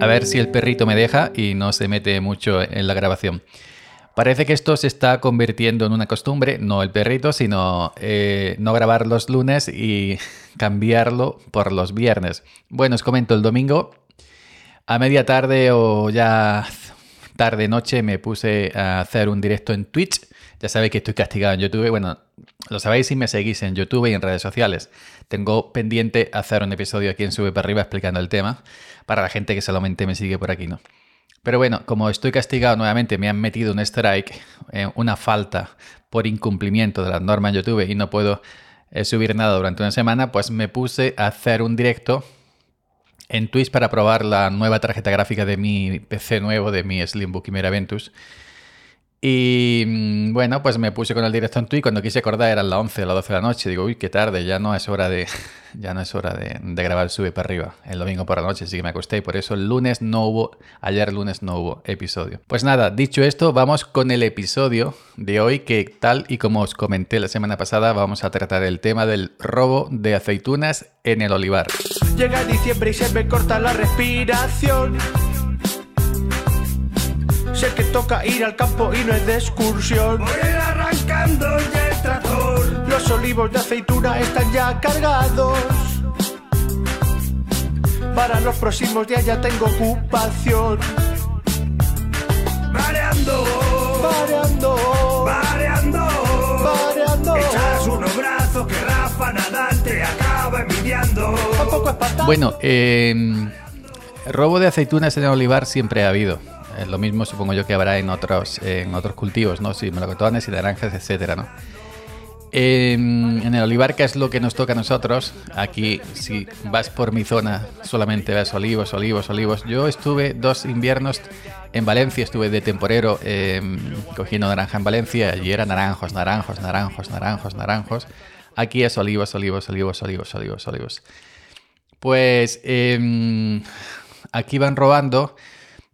A ver si el perrito me deja y no se mete mucho en la grabación. Parece que esto se está convirtiendo en una costumbre, no el perrito, sino eh, no grabar los lunes y cambiarlo por los viernes. Bueno, os comento, el domingo a media tarde o ya tarde noche me puse a hacer un directo en Twitch. Ya sabéis que estoy castigado en YouTube. Bueno, lo sabéis si me seguís en YouTube y en redes sociales. Tengo pendiente hacer un episodio aquí en Sube para arriba explicando el tema para la gente que solamente me sigue por aquí, ¿no? Pero bueno, como estoy castigado nuevamente, me han metido un strike, eh, una falta por incumplimiento de las normas en YouTube y no puedo eh, subir nada durante una semana, pues me puse a hacer un directo en Twitch para probar la nueva tarjeta gráfica de mi PC nuevo, de mi Slimbook Chimera Ventus. Y mm, bueno, pues me puse con el directo en Twitch. Cuando quise acordar eran las 11 o las 12 de la noche. Digo, uy, qué tarde, ya no es hora de, ya no es hora de, grabar Sube para arriba. El domingo por la noche sí que me acosté y por eso el lunes no hubo, ayer lunes no hubo episodio. Pues nada, dicho esto, vamos con el episodio de hoy que tal y como os comenté la semana pasada, vamos a tratar el tema del robo de aceitunas en el olivar. Llega diciembre y se me corta la respiración Sé que toca ir al campo y no es de excursión. Voy arrancando ya el tractor. Los olivos de aceituna están ya cargados. Para los próximos días ya tengo ocupación. Mareando, Mareando, mareando, mareando. Echas unos brazos que Rafa Nadal te acaba envidiando. Tampoco es patata. Bueno, eh, robo de aceitunas en el olivar siempre ha habido. Lo mismo supongo yo que habrá en otros, en otros cultivos, ¿no? Sí, melocotones y naranjas, etcétera, ¿no? En, en el olivar, que es lo que nos toca a nosotros, aquí si vas por mi zona solamente ves olivos, olivos, olivos. Yo estuve dos inviernos en Valencia, estuve de temporero eh, cogiendo naranja en Valencia y era naranjos, naranjos, naranjos, naranjos, naranjos. Aquí es olivos, olivos, olivos, olivos, olivos, olivos. Pues eh, aquí van robando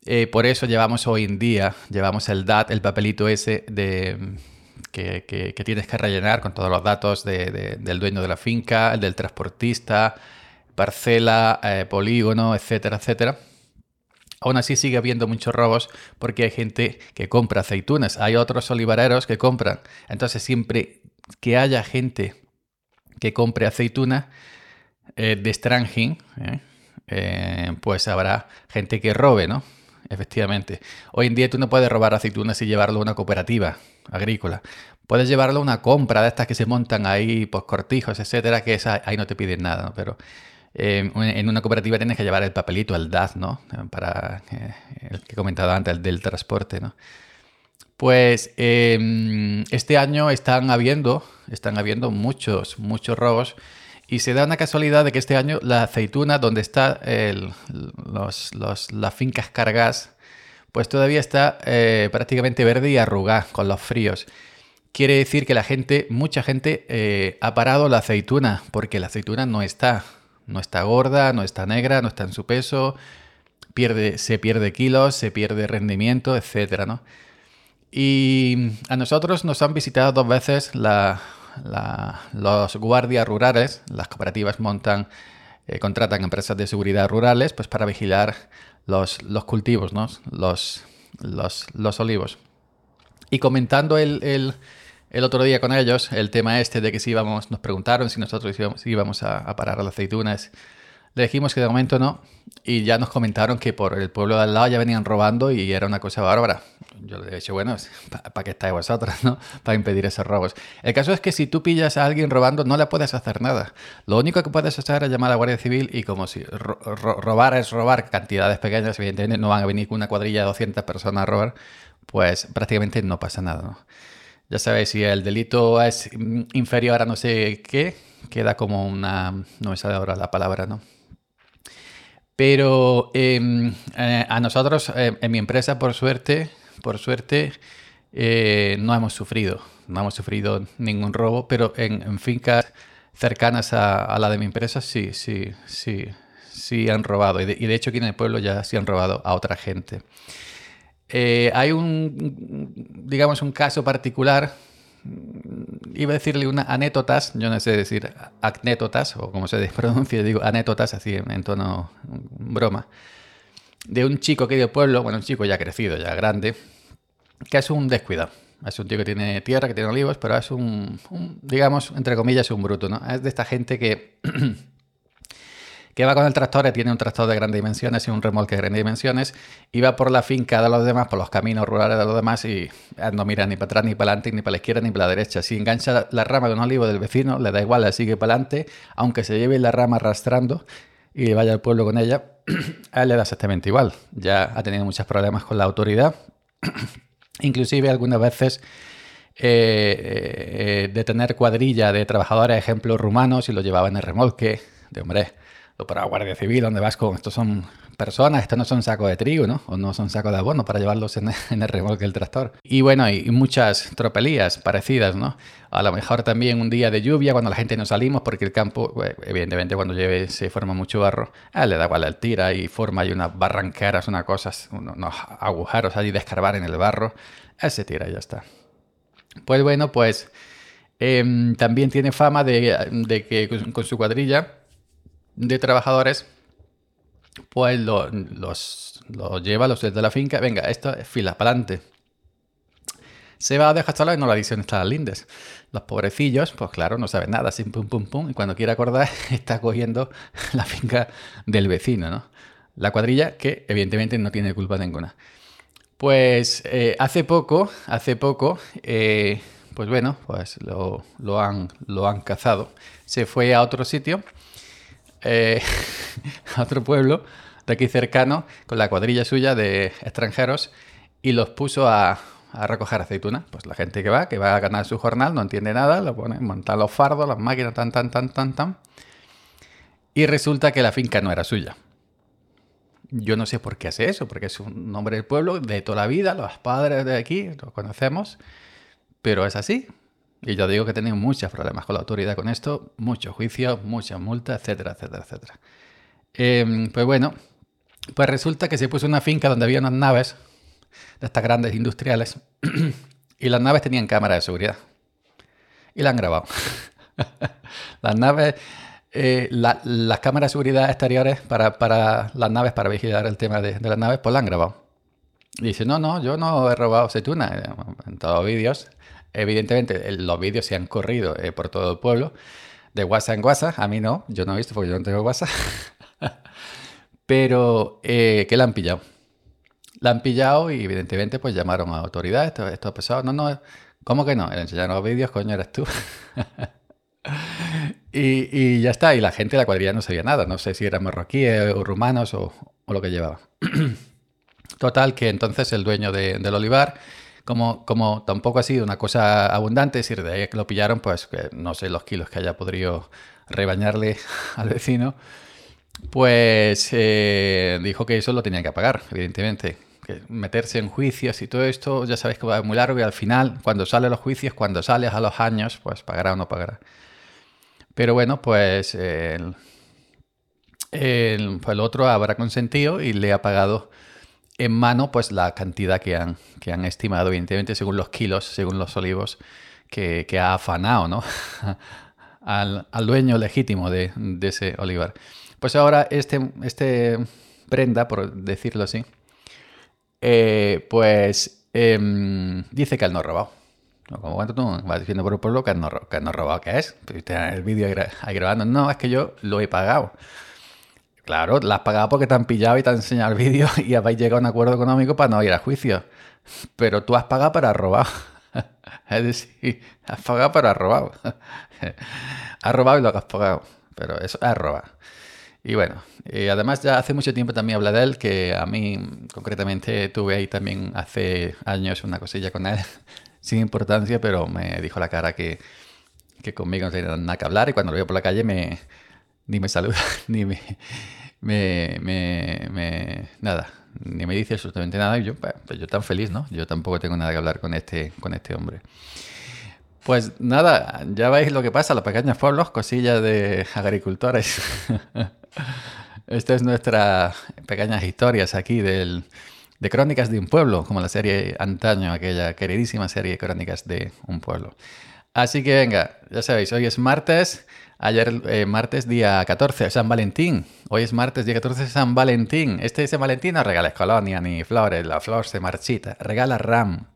eh, por eso llevamos hoy en día, llevamos el DAT, el papelito ese de, que, que, tienes que rellenar con todos los datos de, de, del dueño de la finca, el del transportista, parcela, eh, polígono, etcétera, etcétera. Aún así sigue habiendo muchos robos porque hay gente que compra aceitunas, hay otros olivareros que compran. Entonces siempre que haya gente que compre aceituna eh, de extranjero, pues habrá gente que robe, ¿no? Efectivamente. Hoy en día tú no puedes robar aceitunas y llevarlo a una cooperativa agrícola. Puedes llevarlo a una compra de estas que se montan ahí, pues cortijos, etcétera, que esa, ahí no te piden nada, ¿no? Pero eh, en una cooperativa tienes que llevar el papelito, el DAS, ¿no? Para eh, el que he comentado antes, el del transporte, ¿no? Pues eh, este año están habiendo, están habiendo muchos, muchos robos. Y se da una casualidad de que este año la aceituna, donde está los, las fincas cargas, pues todavía está eh, prácticamente verde y arrugada con los fríos. Quiere decir que la gente, mucha gente, eh, ha parado la aceituna, porque la aceituna no está, no está gorda, no está negra, no está en su peso, pierde, se pierde kilos, se pierde rendimiento, etcétera, ¿no? Y a nosotros nos han visitado dos veces la, los guardias rurales, las cooperativas montan, eh, contratan empresas de seguridad rurales pues para vigilar los, los cultivos, ¿no? los, los, los, olivos. Y comentando el, el, el, otro día con ellos el tema este de que si íbamos, nos preguntaron si nosotros íbamos, íbamos a, a parar las aceitunas le dijimos que de momento no y ya nos comentaron que por el pueblo de al lado ya venían robando y era una cosa bárbara. Yo le he dicho, bueno, ¿para qué estáis vosotros, no? Para impedir esos robos. El caso es que si tú pillas a alguien robando no le puedes hacer nada. Lo único que puedes hacer es llamar a la Guardia Civil y como si robar es robar cantidades pequeñas, evidentemente no van a venir una cuadrilla de 200 personas a robar, pues prácticamente no pasa nada, ¿no? Ya sabéis, si el delito es inferior a no sé qué, queda como una... no me sale ahora la palabra, ¿no? Pero em, eh, a nosotros, eh, en mi empresa, por suerte, por suerte, eh, no hemos sufrido, no hemos sufrido ningún robo, pero en, fincas cercanas a, la de mi empresa sí, sí, sí, sí han robado. Y de, hecho aquí en el pueblo ya sí han robado a otra gente. hay un, digamos, un caso particular iba a decirle una anécdotas, yo no sé decir anécdotas o como se pronuncia, digo anécdotas así en, tono broma. de un chico que de pueblo, bueno, un chico ya crecido, ya grande, que es un descuidado. Es un tío que tiene tierra, que tiene olivos, pero es un, un digamos, entre comillas, un bruto, ¿no? Es de esta gente que que va con el tractor, tiene un tractor de grandes dimensiones y un remolque de grandes dimensiones, y va por la finca de los demás, por los caminos rurales de los demás, y no mira ni para atrás, ni para adelante, ni para la izquierda, ni para la derecha. Si engancha la rama de un olivo del vecino, le da igual, le sigue para adelante, aunque se lleve la rama arrastrando y vaya al pueblo con ella, a él le da exactamente igual. Ya ha tenido muchos problemas con la autoridad, inclusive algunas veces... Eh, eh, de tener cuadrilla de trabajadores, ejemplos rumanos, y lo llevaba en el remolque, de hombre, o para Guardia Civil, donde vas con, estos son personas, estos no son sacos de trigo, ¿no? O no son sacos de abono para llevarlos en, el remolque del tractor. Y bueno, y, muchas tropelías parecidas, ¿no? A lo mejor también un día de lluvia cuando la gente no salimos porque el campo, pues, evidentemente cuando llueve se forma mucho barro, a le da igual, el tira y forma hay unas barranqueras, unas cosas, unos agujeros allí de escarbar en el barro, él se tira y ya está. Pues bueno, pues em, también tiene fama de, que con su cuadrilla de trabajadores, pues los, los lleva, los de la finca, venga, esto es fila, para adelante. Se va a dejar y no la dicen estas lindes. Los pobrecillos, pues claro, no saben nada, sin pum pum pum, y cuando quiere acordar está cogiendo la finca del vecino, ¿no? La cuadrilla que evidentemente no tiene culpa ninguna. Pues eh, hace poco, hace poco, eh, pues bueno, pues lo, lo, han, lo han cazado. Se fue a otro sitio eh, a otro pueblo de aquí cercano con la cuadrilla suya de extranjeros y los puso a, recoger aceituna. Pues la gente que va, que va a ganar su jornal, no entiende nada, lo pone, monta los fardos, las máquinas, tan, tan, tan, tan, tan. Y resulta que la finca no era suya. Yo no sé por qué hace eso, porque es un nombre del pueblo de toda la vida, los padres de aquí, los conocemos, pero es así. Y yo digo que he tenido muchos problemas con la autoridad con esto, muchos juicios, muchas multas, etcétera, etcétera, etcétera. Em, pues bueno, pues resulta que se puso una finca donde había unas naves de estas grandes industriales y las naves tenían cámara de seguridad. Y la han grabado. las naves, eh, las cámaras de seguridad exteriores para, las naves, para vigilar el tema de, las naves, pues la han grabado. Y dice, no, no, yo no he robado aceituna. En todos los vídeos Evidentemente, los vídeos se han corrido eh, por todo el pueblo, de WhatsApp en WhatsApp. A mí no, yo no he visto porque yo no tengo WhatsApp. Pero eh, que la han pillado. La han pillado y evidentemente pues llamaron a autoridades. Esto, esto ha pasado. No, no, ¿cómo que no? Le enseñaron los vídeos, coño, eres tú. y, ya está. Y la gente de la cuadrilla no sabía nada. No sé si eran marroquíes o rumanos o, lo que llevaba. Total, que entonces el dueño del olivar como, como tampoco ha sido una cosa abundante, es decir, de ahí que lo pillaron, pues no sé los kilos que haya podido rebañarle al vecino, pues eh, dijo que eso lo tenía que pagar, evidentemente. Que meterse en juicios y todo esto, ya sabéis que va muy largo y al final, cuando salen los juicios, cuando sales a los años, pues pagará o no pagará. Pero bueno, pues el, el, pues el otro habrá consentido y le ha pagado en mano pues la cantidad que han, que han estimado, evidentemente según los kilos, según los olivos que, ha afanado ¿no? al, dueño legítimo de, ese olivar. Pues ahora este, este prenda, por decirlo así, eh, pues em, dice que él no ha robado. Como cuando tú vas diciendo por el pueblo que no, que no robado, ¿qué es? El vídeo ahí grabando. No, es que yo lo he pagado. Claro, la has pagado porque te han pillado y te han enseñado el vídeo y habéis llegado a un acuerdo económico para no ir a juicio. Pero tú has pagado para robar. Es decir, has pagado para robar. Has robado y lo que has pagado. Pero eso es robar. Y bueno, y además ya hace mucho tiempo también habla de él, que a mí concretamente tuve ahí también hace años una cosilla con él, sin importancia, pero me dijo la cara que, que conmigo no tenía nada que hablar y cuando lo veo por la calle me, ni me saluda, ni me, me, me, nada, ni me dice absolutamente nada. Y yo, pues, pues yo tan feliz, ¿no? Yo tampoco tengo nada que hablar con este, con este hombre. Pues nada, ya veis lo que pasa, los pequeños pueblos, cosillas de agricultores. Estas es nuestras pequeñas historias aquí del, de Crónicas de un Pueblo, como la serie antaño, aquella queridísima serie Crónicas de un Pueblo. Así que venga, ya sabéis, hoy es martes, Ayer, eh, martes, día 14, San Valentín. Hoy es martes, día 14, San Valentín. Este San Valentín no regales colonia ni flores, la flor se marchita. Regala RAM.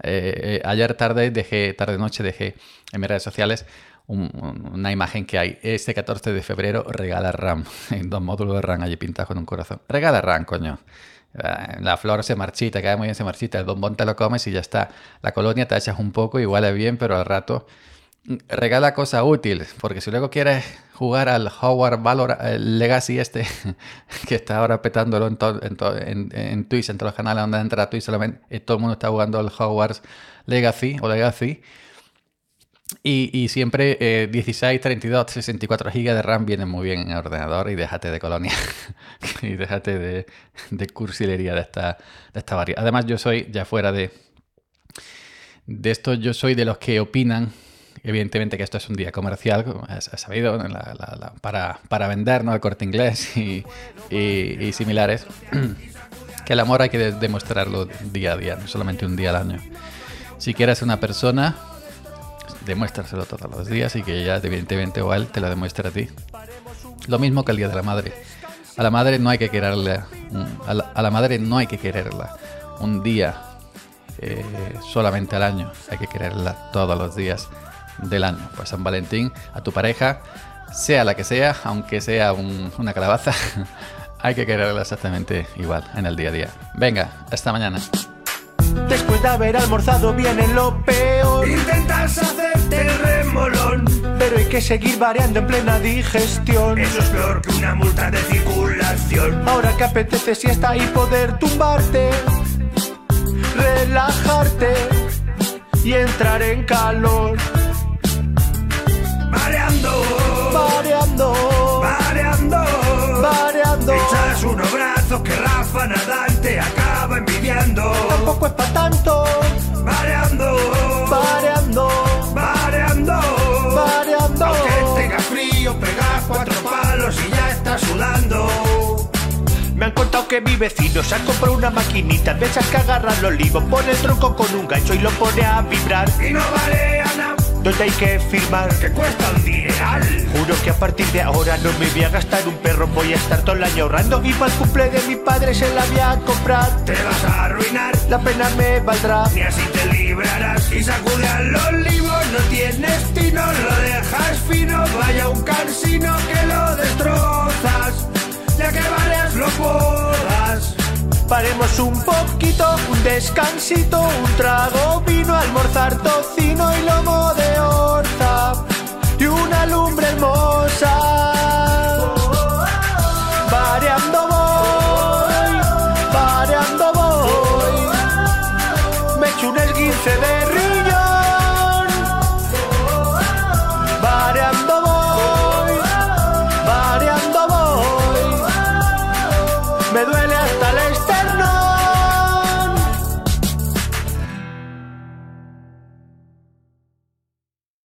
Eh, eh, ayer tarde dejé, tarde noche dejé en mis redes sociales una imagen que hay. Este 14 de febrero regala RAM. En dos módulos de RAM allí pintados con un corazón. Regala RAM, coño. La flor se marchita, queda muy bien, se marchita. El bombón te lo comes y ya está. La colonia te echas un poco, igual es bien, pero al rato regala cosa útil. Porque si luego quieres jugar al Howard Valor Legacy este, que está ahora petándolo en, en, en, Twitch, en todos los canales donde entra Twitch, solamente todo el mundo está jugando al Hogwarts Legacy o Legacy. Y, siempre eh, 16, 32, 64 GB de RAM vienen muy bien en el ordenador y déjate de colonia y déjate de, de cursilería de esta, de esta variedad. Además, yo soy, ya fuera de, de esto, yo soy de los que opinan, evidentemente que esto es un día comercial, has, sabido, para, para, vender, ¿no? El corte inglés y, y, similares, que el amor hay que demostrarlo día a día, no solamente un día al año. Si quieres una persona, demuéstraselo todos los días y que ella evidentemente igual te lo demuestre a ti. Lo mismo que el Día de la Madre. A la madre no hay que quererla, a la, madre no hay que quererla un día eh, solamente al año, hay que quererla todos los días del año. Pues San Valentín, a tu pareja, sea la que sea, aunque sea una calabaza, hay que quererla exactamente igual en el día a día. Venga, hasta mañana. Después de haber almorzado viene lo peor. Intentas hacerte el remolón. Pero hay que seguir variando en plena digestión. Eso es peor que una multa de circulación. Ahora que apetece siesta y poder tumbarte, relajarte y entrar en calor. Variando, variando, variando, variando. Echas unos brazos que Rafa Nadal te acaba envidiando. Tampoco es para tanto. Variando, variando, variando, variando. Aunque tenga frío, pegas cuatro palos y ya estás sudando. Me han contado que mi vecino se ha comprado una maquinita de esas que agarran los olivos, pone el tronco con un gancho y lo pone a vibrar. Y no vale a nada. Donde hay que firmar que cuesta un dineral. Juro que a partir de ahora no me voy a gastar un perro, voy a estar todo el año ahorrando y para el cumple de mi padre se la voy a comprar. Te vas a arruinar, la pena me valdrá. Ni así te librarás y sacude al olivo, no tienes tino, lo dejas fino, vaya un cansino que lo destrozas, ya que varias lo podas. Paremos un poquito, un descansito, un trago vino, almorzar tocino y lomo de y lumbre hermosa. Variando voy, variando voy, me echo un esguince de